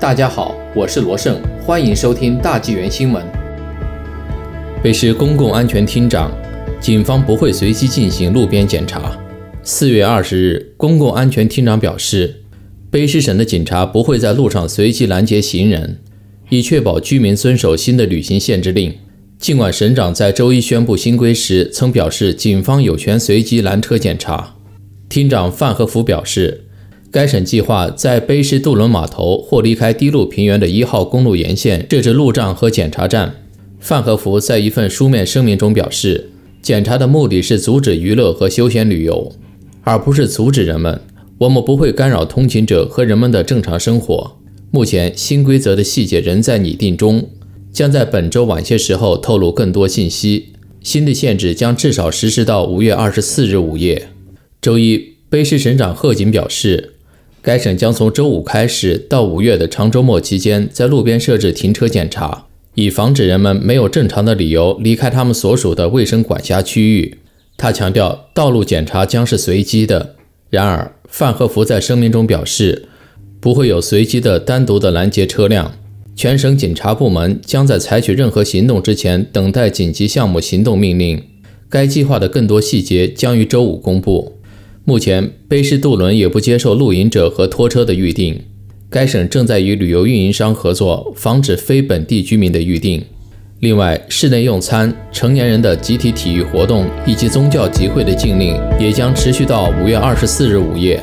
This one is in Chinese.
大家好，我是罗胜，欢迎收听大纪元新闻。北市公共安全厅长，警方不会随机进行路边检查。四月二十日，公共安全厅长表示，卑诗省的警察不会在路上随机拦截行人，以确保居民遵守新的旅行限制令。尽管省长在周一宣布新规时曾表示，警方有权随机拦车检查，厅长范和福表示。该省计划在卑诗渡轮码头或离开低陆平原的一号公路沿线设置路障和检查站。范和福在一份书面声明中表示，检查的目的是阻止娱乐和休闲旅游，而不是阻止人们。我们不会干扰通勤者和人们的正常生活。目前，新规则的细节仍在拟定中，将在本周晚些时候透露更多信息。新的限制将至少实施到五月二十四日午夜。周一，卑诗省长贺锦表示。该省将从周五开始到五月的长周末期间，在路边设置停车检查，以防止人们没有正常的理由离开他们所属的卫生管辖区域。他强调，道路检查将是随机的。然而，范和福在声明中表示，不会有随机的单独的拦截车辆。全省警察部门将在采取任何行动之前等待紧急项目行动命令。该计划的更多细节将于周五公布。目前，卑诗渡轮也不接受露营者和拖车的预订。该省正在与旅游运营商合作，防止非本地居民的预订。另外，室内用餐、成年人的集体体育活动以及宗教集会的禁令也将持续到五月二十四日午夜。